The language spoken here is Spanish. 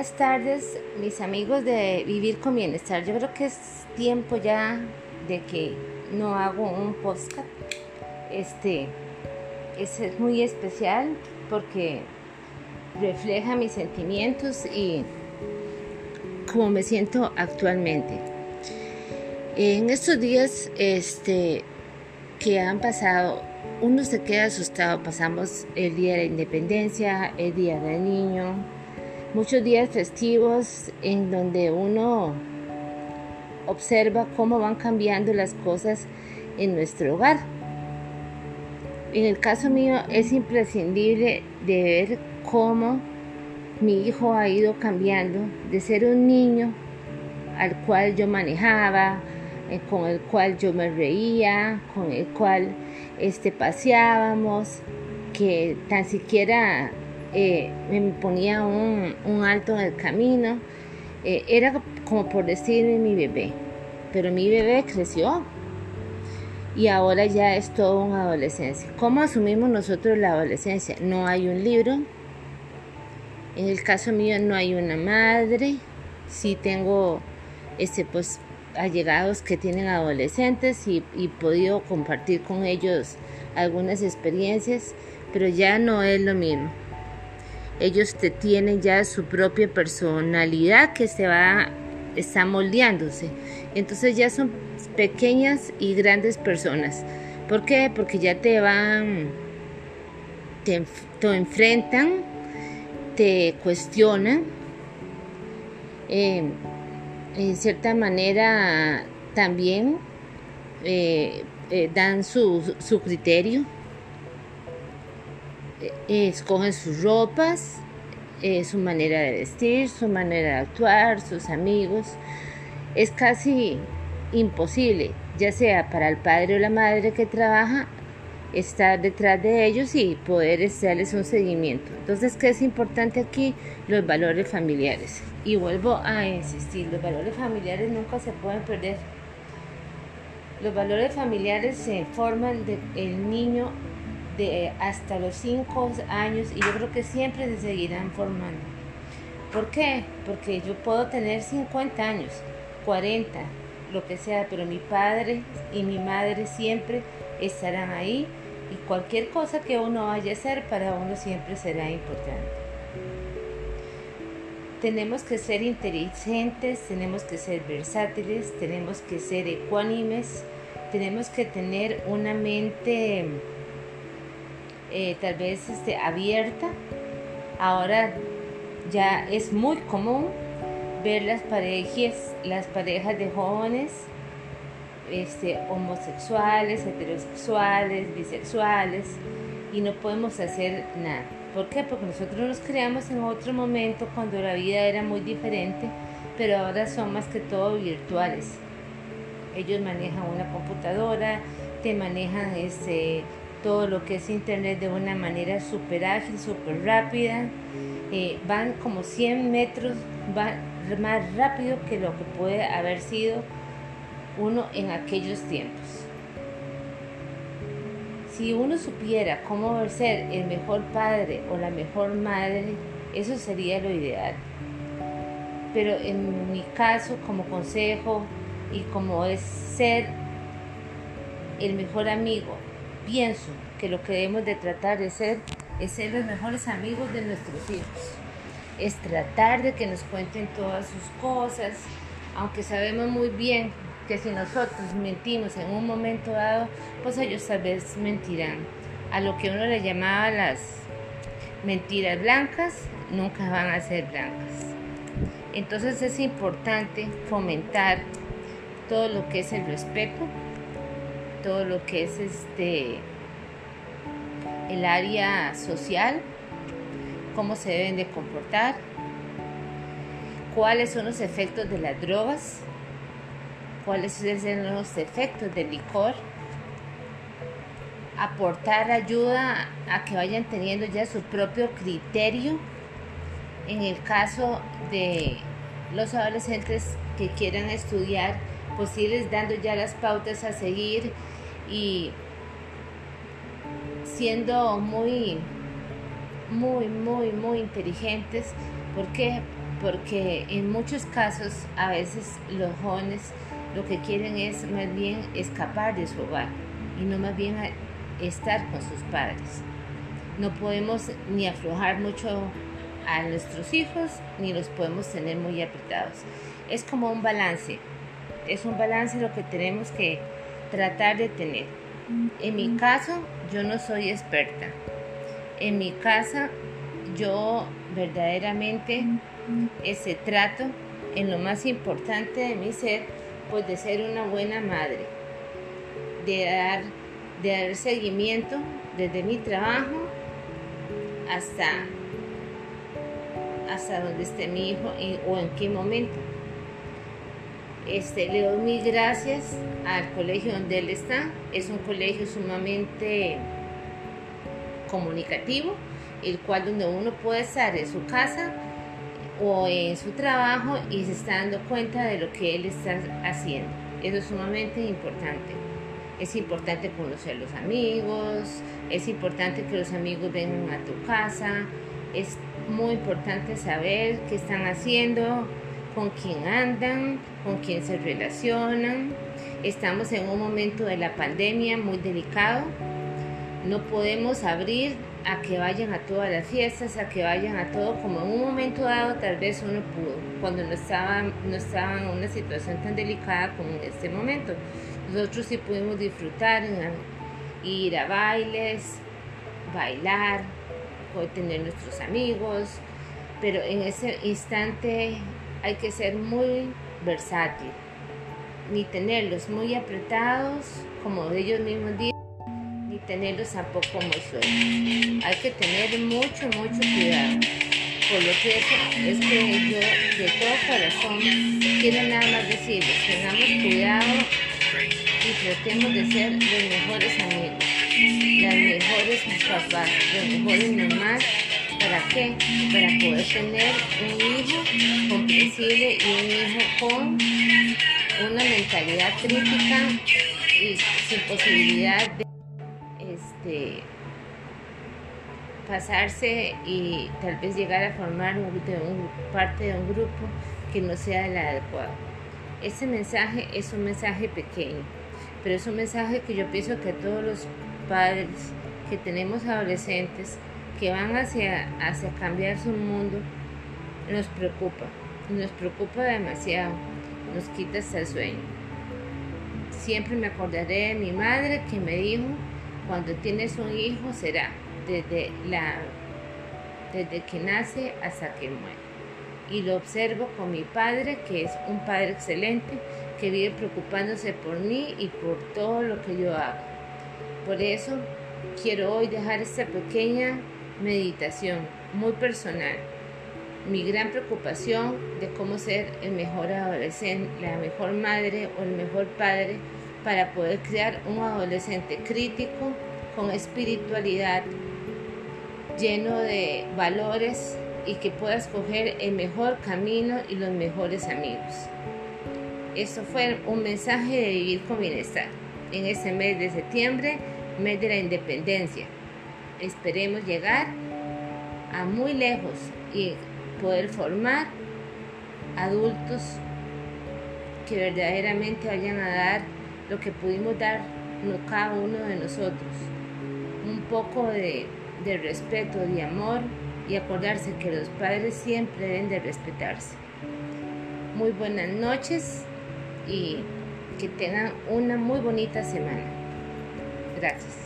Buenas tardes, mis amigos de Vivir con Bienestar. Yo creo que es tiempo ya de que no hago un podcast. Este es muy especial porque refleja mis sentimientos y cómo me siento actualmente. En estos días este, que han pasado, uno se queda asustado. Pasamos el Día de la Independencia, el Día del Niño, muchos días festivos en donde uno observa cómo van cambiando las cosas en nuestro hogar. En el caso mío es imprescindible de ver cómo mi hijo ha ido cambiando de ser un niño al cual yo manejaba, eh, con el cual yo me reía, con el cual este, paseábamos, que tan siquiera eh, me ponía un, alto en el camino. Eh, era como por decirme mi bebé, pero mi bebé creció y ahora ya es todo una adolescencia. ¿Cómo asumimos nosotros la adolescencia? No hay un libro. En el caso mío no hay una madre. Sí tengo este, pues, allegados que tienen adolescentes y, y podido compartir con ellos algunas experiencias, pero ya no es lo mismo ellos te tienen ya su propia personalidad que se va, está moldeándose. Entonces ya son pequeñas y grandes personas. ¿Por qué? Porque ya te van, te, enfrentan, te cuestionan, em, en cierta manera también eh, eh, dan su, su criterio eh, escogen sus ropas, eh, su manera de vestir, su manera de actuar, sus amigos. Es casi imposible, ya sea para el padre o la madre que trabaja, estar detrás de ellos y poder darles un seguimiento. Entonces, ¿qué es importante aquí? Los valores familiares. Y vuelvo a insistir, los valores familiares nunca se pueden perder. Los valores familiares se forman del niño hasta los 5 años y yo creo que siempre se seguirán formando. ¿Por qué? Porque yo puedo tener 50 años, 40, lo que sea, pero mi padre y mi madre siempre estarán ahí y cualquier cosa que uno vaya a hacer para uno siempre será importante. Tenemos que ser inteligentes, tenemos que ser versátiles, tenemos que ser ecuánimes, tenemos que tener una mente eh, tal vez este, abierta. Ahora ya es muy común ver las parejas, las parejas de jóvenes este, homosexuales, heterosexuales, bisexuales, y no podemos hacer nada. ¿Por qué? Porque nosotros nos creamos en otro momento cuando la vida era muy diferente, pero ahora son más que todo virtuales. Ellos manejan una computadora, te manejan este, todo lo que es internet de una manera súper ágil, súper rápida. Eh, van como 100 metros va más rápido que lo que puede haber sido uno en aquellos tiempos. Si uno supiera cómo ser el mejor padre o la mejor madre, eso sería lo ideal. Pero en mi caso, como consejo y como es ser el mejor amigo, pienso que lo que debemos de tratar de ser es ser los mejores amigos de nuestros hijos. Es tratar de que nos cuenten todas sus cosas, aunque sabemos muy bien que si nosotros mentimos en un momento dado, pues ellos tal vez mentirán. A lo que uno le llamaba las mentiras blancas, nunca van a ser blancas. Entonces es importante fomentar todo lo que es el respeto, todo lo que es este el área social, cómo se deben de comportar, cuáles son los efectos de las drogas, cuáles son los efectos del licor, aportar ayuda a que vayan teniendo ya su propio criterio en el caso de los adolescentes que quieran estudiar, pues irles dando ya las pautas a seguir y siendo muy, muy, muy, muy inteligentes. ¿Por qué? porque en muchos casos a veces los jóvenes lo que quieren es más bien escapar de su hogar y no más bien estar con sus padres. No podemos ni aflojar mucho a nuestros hijos ni los podemos tener muy apretados. Es como un balance, es un balance lo que tenemos que tratar de tener. En mi caso, yo no soy experta. En mi casa, yo verdaderamente ese trato en lo más importante de mi ser, pues de ser una buena madre, de dar, de dar seguimiento desde mi trabajo hasta, hasta donde esté mi hijo o en qué momento. Este, le doy mil gracias al colegio donde él está. Es un colegio sumamente comunicativo, el cual donde uno puede estar en su casa o en su trabajo y se está dando cuenta de lo que él está haciendo. Eso es sumamente importante. Es importante conocer los amigos, es importante que los amigos vengan a tu casa, es muy importante saber qué están haciendo, con quién andan, con quién se relacionan. Estamos en un momento de la pandemia muy delicado. No podemos abrir a que vayan a todas las fiestas, a que vayan a todo, como en un momento dado tal vez uno pudo, cuando no estaba, no estaba en una situación tan delicada como en este momento. Nosotros sí pudimos disfrutar, ir a bailes, bailar, tener nuestros amigos, pero en ese instante hay que ser muy versátil, ni tenerlos muy apretados, como ellos mismos dicen, ni tenerlos tampoco muy sueltos. Hay que tener mucho, mucho cuidado. Por lo que eso es que yo de todo corazón quiero nada más decirles, tengamos cuidado y tratemos de ser los mejores amigos, las mejores papás, los mejores mamás ¿Para qué? Para poder tener un hijo comprensible y un hijo con una mentalidad crítica y sin posibilidad de este, pasarse y tal vez llegar a formar parte de un grupo que no sea el adecuado. Ese mensaje es un mensaje pequeño, pero es un mensaje que yo pienso que todos los padres que tenemos adolescentes que van hacia, hacia cambiar su mundo nos preocupa, nos preocupa demasiado, nos quita hasta el sueño. Siempre me acordaré de mi madre que me dijo, cuando tienes un hijo será desde, la, desde que nace hasta que muere. Y lo observo con mi padre, que es un padre excelente, que vive preocupándose por mí y por todo lo que yo hago. Por eso quiero hoy dejar esta pequeña meditación muy personal. Mi gran preocupación de cómo ser el mejor adolescente, la mejor madre o el mejor padre para poder crear un adolescente crítico, con espiritualidad, lleno de valores y que pueda escoger el mejor camino y los mejores amigos. Eso fue un mensaje de vivir con bienestar en este mes de septiembre, mes de la independencia esperemos llegar a muy lejos y poder formar adultos que verdaderamente vayan a dar lo que pudimos dar cada uno de nosotros. Un poco de, de respeto, de amor y acordarse que los padres siempre deben de respetarse. Muy buenas noches y que tengan una muy bonita semana. Gracias.